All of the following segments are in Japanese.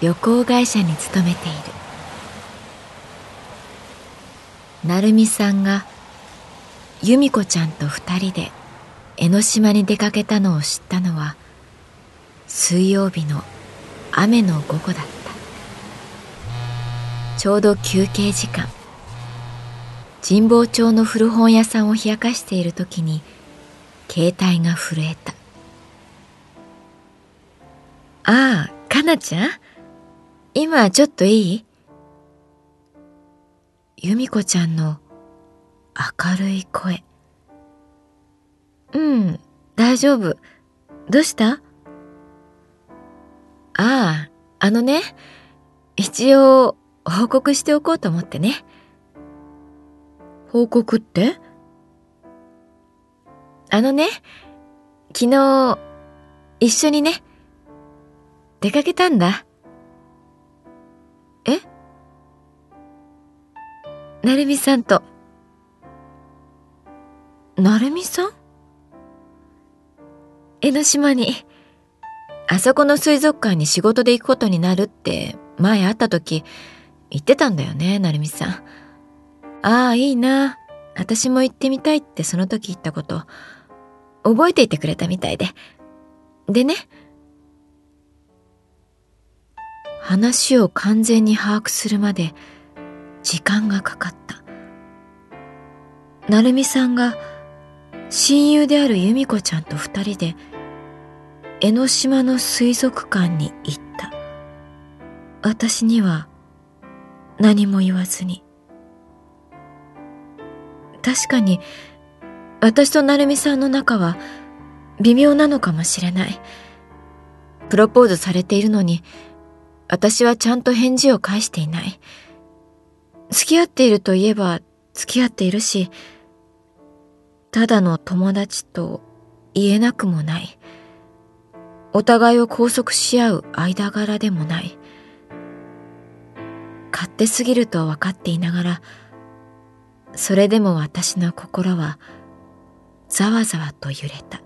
旅行会社に勤めている。成美さんが由美子ちゃんと二人で江ノ島に出かけたのを知ったのは水曜日の雨の午後だった。ちょうど休憩時間。神保町の古本屋さんを冷やかしている時に携帯が震えた。ああかなちゃん？今ちょっといい？由美子ちゃんの明るい声。うん大丈夫。どうした？あああのね一応報告しておこうと思ってね。報告って？あのね、昨日、一緒にね、出かけたんだ。なるみさんと。なるみさん？江ノ島に、あそこの水族館に仕事で行くことになるって前会った時言ってたんだよね、なるみさん。ああ、いいな。私も行ってみたいってその時言ったこと。覚えていてくれたみたいで。でね。話を完全に把握するまで時間がかかった。成美さんが親友である由美子ちゃんと二人で江ノ島の水族館に行った。私には何も言わずに。確かに私と成美さんの仲は微妙なのかもしれない。プロポーズされているのに、私はちゃんと返事を返していない。付き合っているといえば付き合っているし、ただの友達と言えなくもない。お互いを拘束し合う間柄でもない。勝手すぎると分かっていながら、それでも私の心はざわざわと揺れた。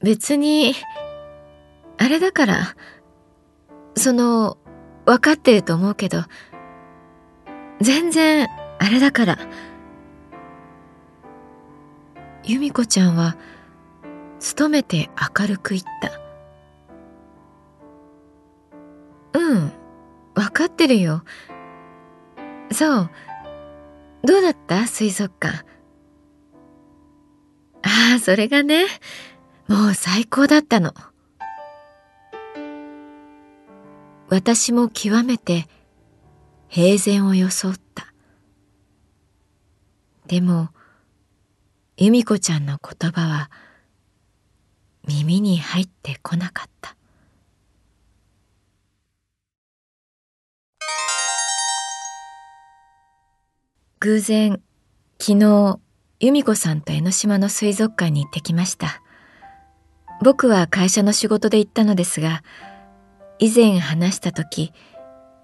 別に、あれだから、その、わかってると思うけど、全然、あれだから。由美子ちゃんは、努めて明るく言った。うん、わかってるよ。そう、どうだった？水族館。ああ、それがね、もう最高だったの。私も極めて平然を装った。でも、由美子ちゃんの言葉は耳に入ってこなかった。偶然、昨日、由美子さんと江ノ島の水族館に行ってきました。僕は会社の仕事で行ったのですが、以前話した時、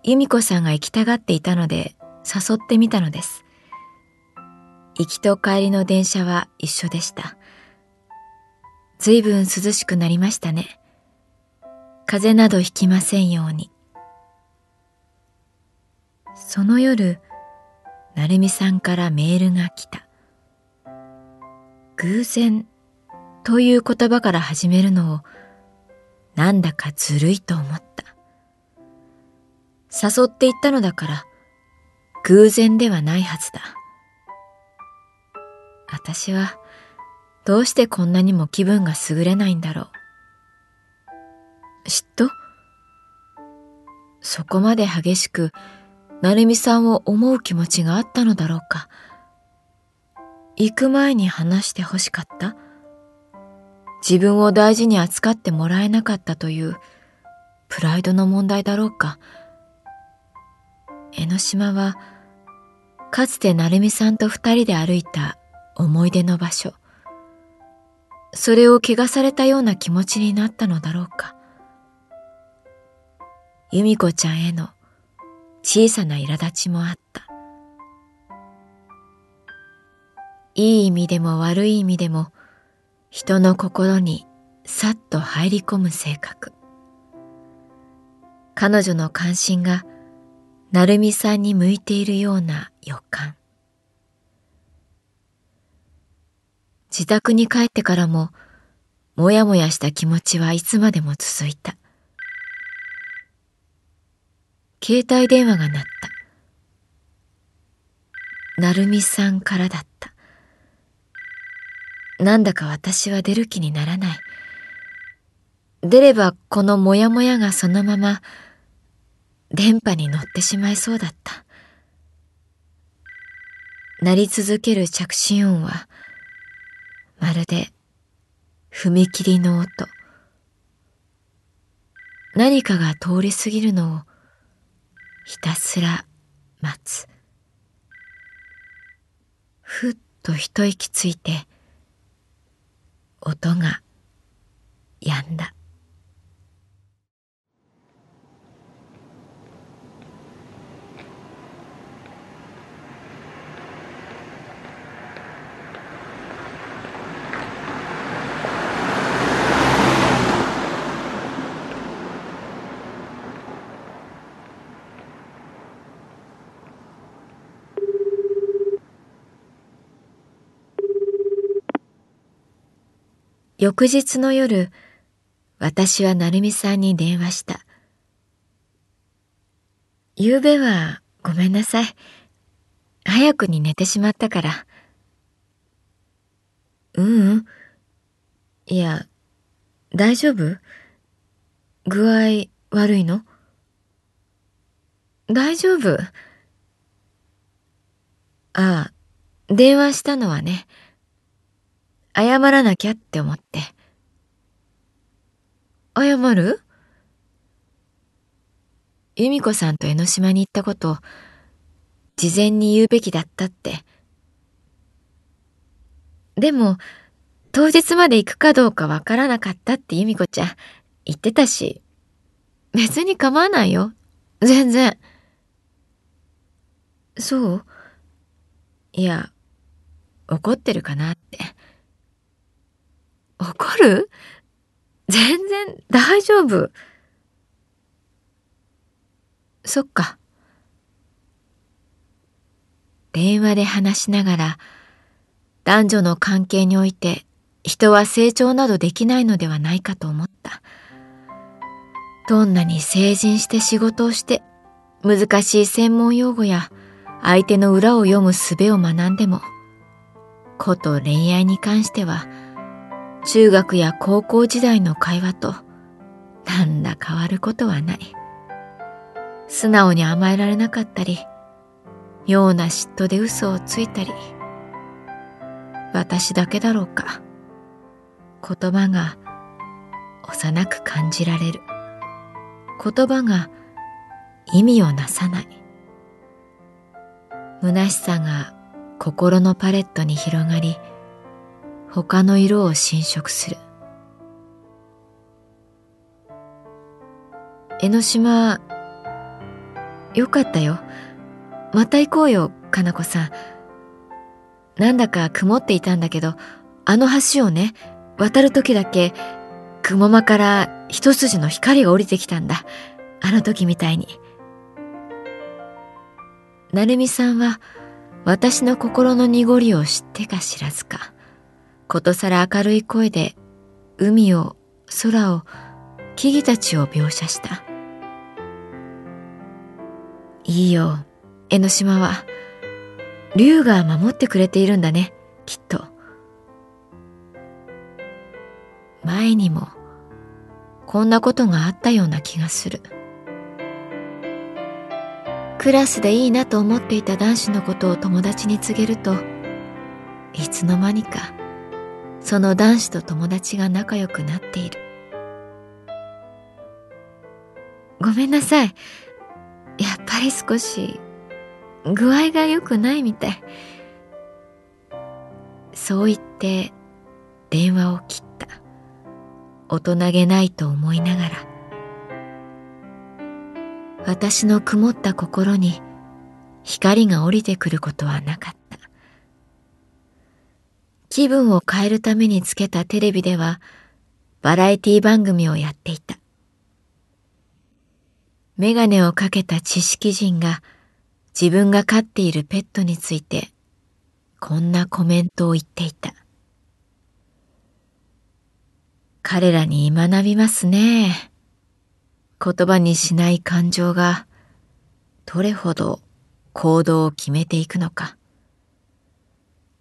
由美子さんが行きたがっていたので誘ってみたのです。行きと帰りの電車は一緒でした。ずいぶん涼しくなりましたね。風邪などひきませんように。その夜、成美さんからメールが来た。偶然という言葉から始めるのをなんだかずるいと思った。誘っていったのだから偶然ではないはずだ。私はどうしてこんなにも気分が優れないんだろう。嫉妬？そこまで激しく、成美さんを思う気持ちがあったのだろうか。行く前に話して欲しかった？自分を大事に扱ってもらえなかったというプライドの問題だろうか。江ノ島は、かつて成美さんと二人で歩いた思い出の場所。それを汚されたような気持ちになったのだろうか。由美子ちゃんへの小さな苛立ちもあった。いい意味でも悪い意味でも人の心にさっと入り込む性格。彼女の関心が成美さんに向いているような予感。自宅に帰ってからももやもやした気持ちはいつまでも続いた。携帯電話が鳴った。成美さんからだった。なんだか私は出る気にならない。出ればこのモヤモヤがそのまま電波に乗ってしまいそうだった。鳴り続ける着信音はまるで踏切の音。何かが通り過ぎるのをひたすら待つ。ふっと一息ついて、音が止んだ。翌日の夜、私は成美さんに電話した。昨べはごめんなさい。早くに寝てしまったから。ううん。いや、大丈夫？具合悪いの？大丈夫？ああ、電話したのはね。謝らなきゃって思って。謝る？由美子さんと江ノ島に行ったこと、事前に言うべきだったって。でも、当日まで行くかどうかわからなかったって由美子ちゃん言ってたし、別に構わないよ。全然。そう？いや、怒ってるかなって。怒る？全然大丈夫。そっか。電話で話しながら、男女の関係において人は成長などできないのではないかと思った。どんなに成人して仕事をして、難しい専門用語や相手の裏を読む術を学んでも、こと恋愛に関しては、中学や高校時代の会話と何ら変わることはない。素直に甘えられなかったり、妙な嫉妬で嘘をついたり、私だけだろうか。言葉が幼く感じられる。言葉が意味をなさない。虚しさが心のパレットに広がり、他の色を侵食する。江ノ島よかったよ。また行こうよかな子さん。なんだか曇っていたんだけどあの橋をね渡る時だけ雲間から一筋の光が降りてきたんだ。あの時みたいに。成美さんは私の心の濁りを知ってか知らずか。ことさら明るい声で、海を、空を、木々たちを描写した。いいよ、江ノ島は。竜が守ってくれているんだね、きっと。前にも、こんなことがあったような気がする。クラスでいいなと思っていた男子のことを友達に告げると、いつの間にか、その男子と友達が仲良くなっている。ごめんなさい。やっぱり少し具合が良くないみたい。そう言って電話を切った。大人げないと思いながら。私の曇った心に光が降りてくることはなかった。気分を変えるためにつけたテレビではバラエティ番組をやっていた。メガネをかけた知識人が自分が飼っているペットについてこんなコメントを言っていた。彼らに学びますね。言葉にしない感情がどれほど行動を決めていくのか。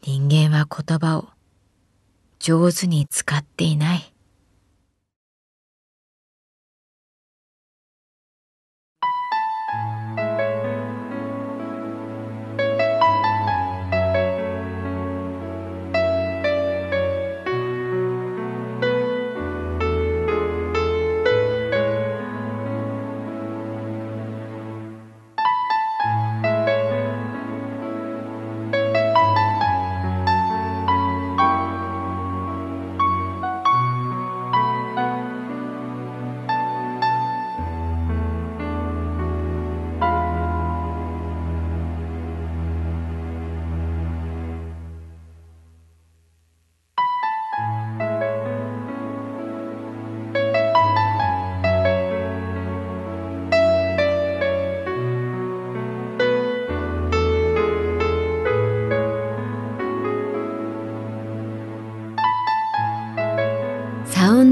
人間は言葉を上手に使っていない。